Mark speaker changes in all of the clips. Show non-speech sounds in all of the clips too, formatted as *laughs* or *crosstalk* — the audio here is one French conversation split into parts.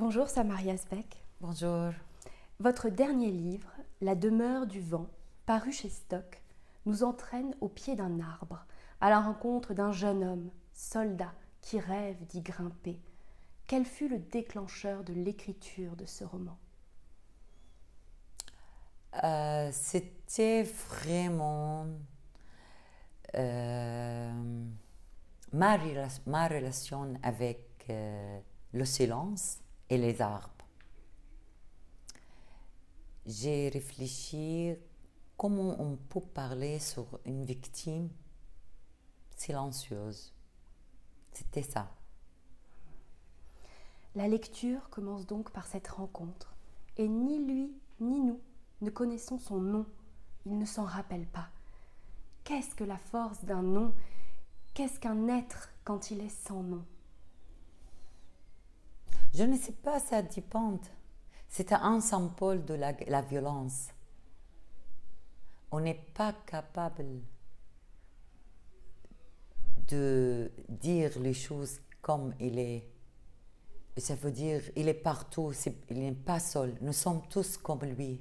Speaker 1: Bonjour Samaria Sbeck.
Speaker 2: Bonjour.
Speaker 1: Votre dernier livre, La demeure du vent, paru chez Stock, nous entraîne au pied d'un arbre, à la rencontre d'un jeune homme, soldat, qui rêve d'y grimper. Quel fut le déclencheur de l'écriture de ce roman?
Speaker 2: Euh, C'était vraiment euh, ma, rela- ma relation avec euh, le silence et les arbres. J'ai réfléchi comment on peut parler sur une victime silencieuse. C'était ça.
Speaker 1: La lecture commence donc par cette rencontre, et ni lui ni nous ne connaissons son nom. Il ne s'en rappelle pas. Qu'est-ce que la force d'un nom? Qu'est-ce qu'un être quand il est sans nom?
Speaker 2: Je ne sais pas, ça dépend. C'est un symbole de la, violence. On n'est pas capable de dire les choses comme il est. Ça veut dire il est partout, il n'est pas seul. Nous sommes tous comme lui.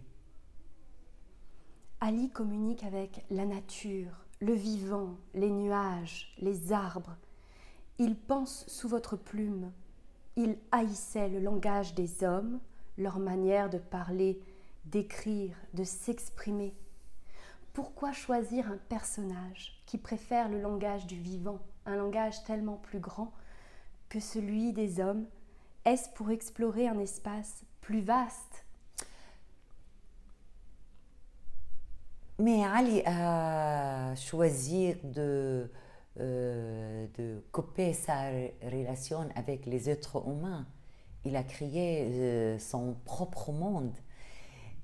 Speaker 1: Ali communique avec la nature, le vivant, les nuages, les arbres. Il pense sous votre plume. Il haïssait le langage des hommes, leur manière de parler, d'écrire, de s'exprimer. Pourquoi choisir un personnage qui préfère le langage du vivant, un langage tellement plus grand que celui des hommes? Est-ce pour explorer un espace plus vaste?
Speaker 2: Mais Ali a choisi de, euh, de couper sa re- relation avec les êtres humains. Il a créé euh, son propre monde.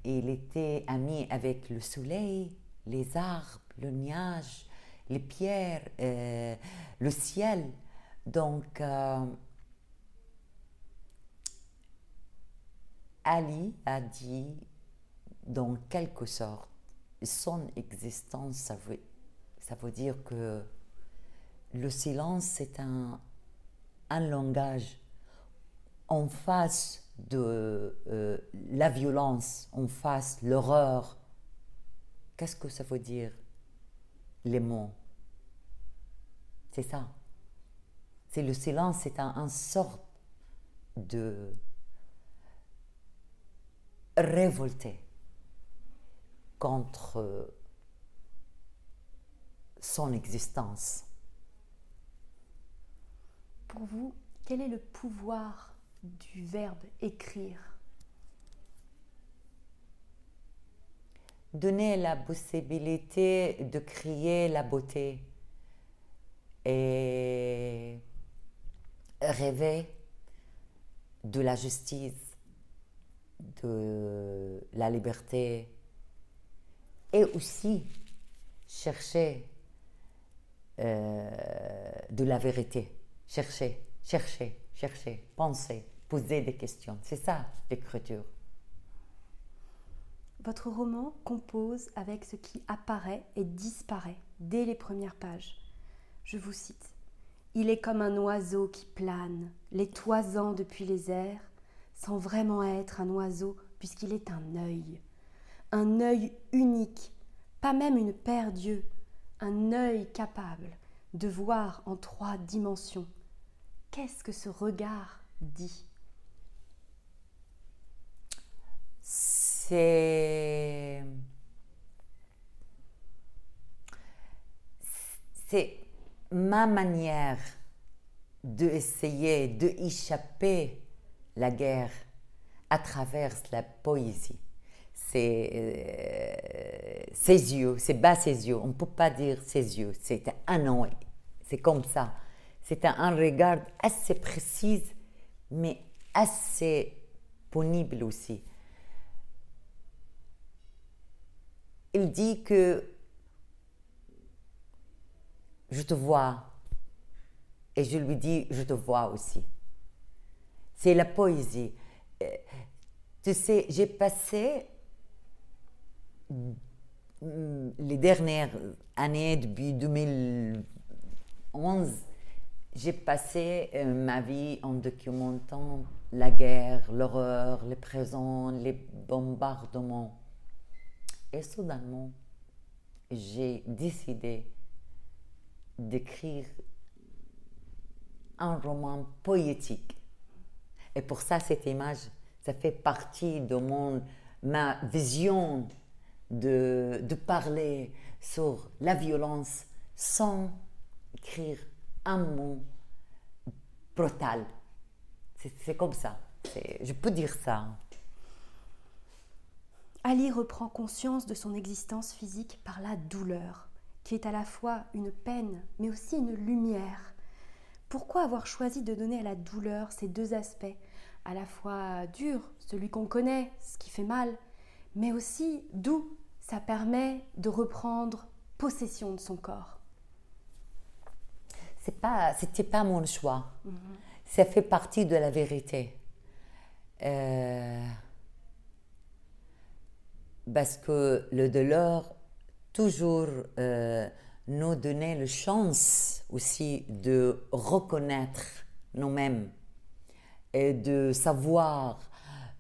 Speaker 2: Il était ami avec le soleil, les arbres, le nuage, les pierres, euh, le ciel. Donc, Ali a dit, dans quelque sorte, son existence, ça veut dire que le silence, c'est un, langage en face de euh, la violence, en face l'horreur. Qu'est-ce que ça veut dire, les mots? C'est ça. C'est le silence, c'est un, un sorte de révolté contre son existence.
Speaker 1: Pour vous, quel est le pouvoir du verbe écrire?
Speaker 2: Donner la possibilité de créer la beauté et rêver de la justice, de la liberté et aussi chercher euh, de la vérité. Chercher, chercher, chercher, penser, poser des questions. C'est ça l'écriture.
Speaker 1: Votre roman compose avec ce qui apparaît et disparaît dès les premières pages. Je vous cite. Il est comme un oiseau qui plane, les toisant depuis les airs, sans vraiment être un oiseau puisqu'il est un œil. Un œil unique, pas même une paire d'yeux, un œil capable de voir en trois dimensions. Qu'est-ce que ce regard dit?
Speaker 2: C'est. C'est ma manière d'essayer d'échapper la guerre à travers la poésie. C'est euh, ses yeux, c'est bas ses yeux. On ne peut pas dire ses yeux, c'est un œil. C'est comme ça. C'est un, regard assez précis, mais assez pénible aussi. Il dit que je te vois et je lui dis je te vois aussi. C'est la poésie. Euh, Tu sais, j'ai passé mm, les dernières années, depuis 2011, j'ai passé euh, ma vie en documentant la guerre, l'horreur, les présents, les bombardements. Et soudainement, j'ai décidé d'écrire un roman poétique. Et pour ça, cette image, ça fait partie de mon, ma vision de parler sur la violence sans écrire un mot brutal. C'est comme ça. Je peux dire ça.
Speaker 1: Ali reprend conscience de son existence physique par la douleur, qui est à la fois une peine, mais aussi une lumière. Pourquoi avoir choisi de donner à la douleur ces deux aspects, à la fois dur, celui qu'on connaît, ce qui fait mal, mais aussi doux, ça permet de reprendre possession de son corps?
Speaker 2: C'est pas, c'était pas mon choix. Ça fait partie de la vérité. Euh, parce que le douleur toujours euh, nous donnait la chance aussi de reconnaître nous-mêmes et de savoir,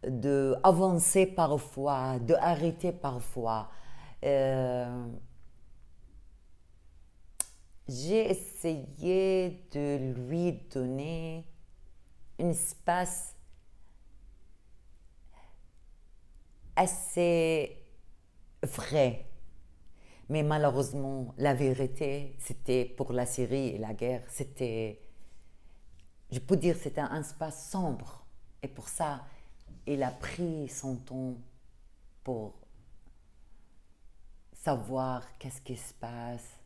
Speaker 2: de avancer parfois, de arrêter parfois. Euh, j'ai essayé de lui donner un espace assez vrai. Mais malheureusement, la vérité, c'était pour la Syrie et la guerre, c'était, je peux dire, c'était un espace sombre. Et pour ça, il a pris son temps pour savoir qu'est-ce qui se passe,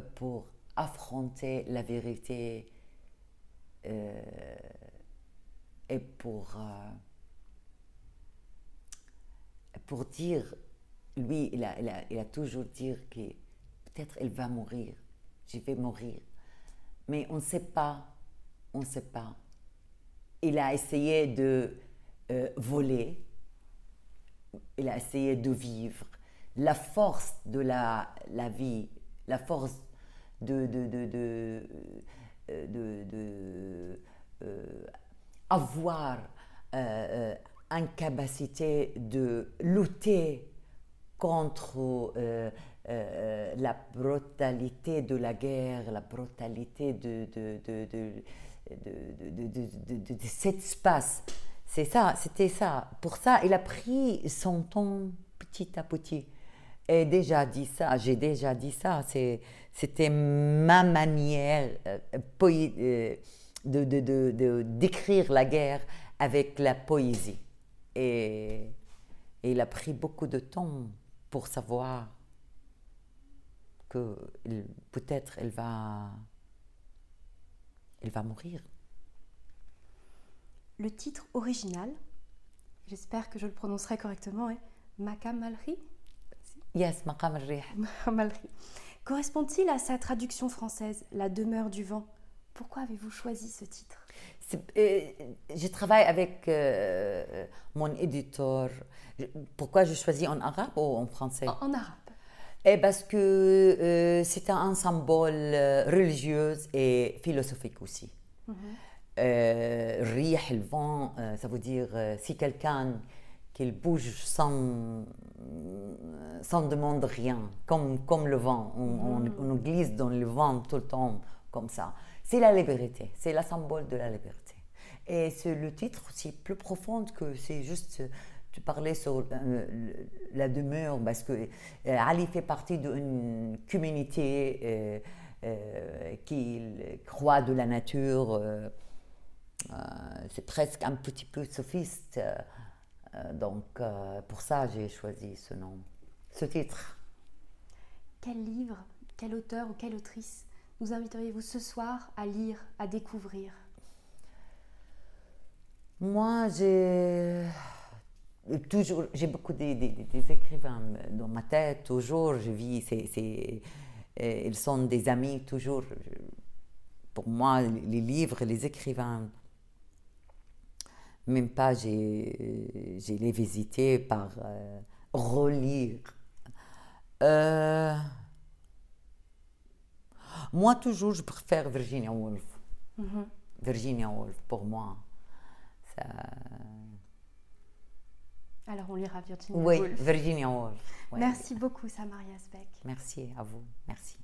Speaker 2: pour affronter la vérité euh, et pour, euh, pour dire, lui, il a, il a, toujours dit que peut-être elle va mourir, je vais mourir. Mais on ne sait pas, on ne sait pas. Il a essayé de euh, voler, il a essayé de vivre. La force de la, la vie, la force de, euh, euh, avoir euh, une capacité de lutter contre la brutalité de la guerre, la brutalité de, de, cet espace. C'est ça, c'était ça. Pour ça, il a pris son temps petit à petit ai déjà dit ça, j'ai déjà dit ça, c'était ma manière euh, euh, de, d'écrire la guerre avec la poésie. Et, il a pris beaucoup de temps pour savoir que peut-être elle va, elle va mourir.
Speaker 1: Le titre original, j'espère que je le prononcerai correctement, est Makamalri
Speaker 2: Yes, Maqam al *laughs*
Speaker 1: Correspond-il à sa traduction française, La demeure du vent? Pourquoi avez-vous choisi ce titre?
Speaker 2: Euh, Je travaille avec euh, mon éditeur. Pourquoi je choisis en arabe ou en français?
Speaker 1: En, arabe.
Speaker 2: Et parce que euh, c'est un symbole religieux et philosophique aussi. Mm le vent, ça veut dire si quelqu'un qu'il bouge sans, sans demander rien, comme, comme le vent. On, on, glisse dans le vent tout le temps, comme ça. C'est la liberté, c'est la symbole de la liberté. Et c'est le titre aussi plus profond que c'est juste. Tu parlais sur euh, la demeure parce que euh, Ali fait partie d'une communauté euh, qui croit de la nature. c'est presque un petit peu sophiste. Euh, donc, euh, pour ça, j'ai choisi ce nom, ce titre.
Speaker 1: Quel livre, quel auteur ou quelle autrice nous inviteriez-vous ce soir à lire, à découvrir?
Speaker 2: Moi, j'ai toujours, j'ai beaucoup d'écrivains dans ma tête, toujours, je vis, c'est, euh, ils sont des amis, toujours. Pour moi, les livres, les écrivains, même pas, j'ai, les visité par euh, relire. Euh, moi, toujours, je préfère Virginia Woolf.
Speaker 1: Mhm.
Speaker 2: Virginia Woolf, pour moi. ça-
Speaker 1: Alors on lira Virginia
Speaker 2: Oui,
Speaker 1: Woolf.
Speaker 2: Virginia Woolf. ouais.
Speaker 1: Merci beaucoup, Samaria Speck.
Speaker 2: Merci à vous. Merci.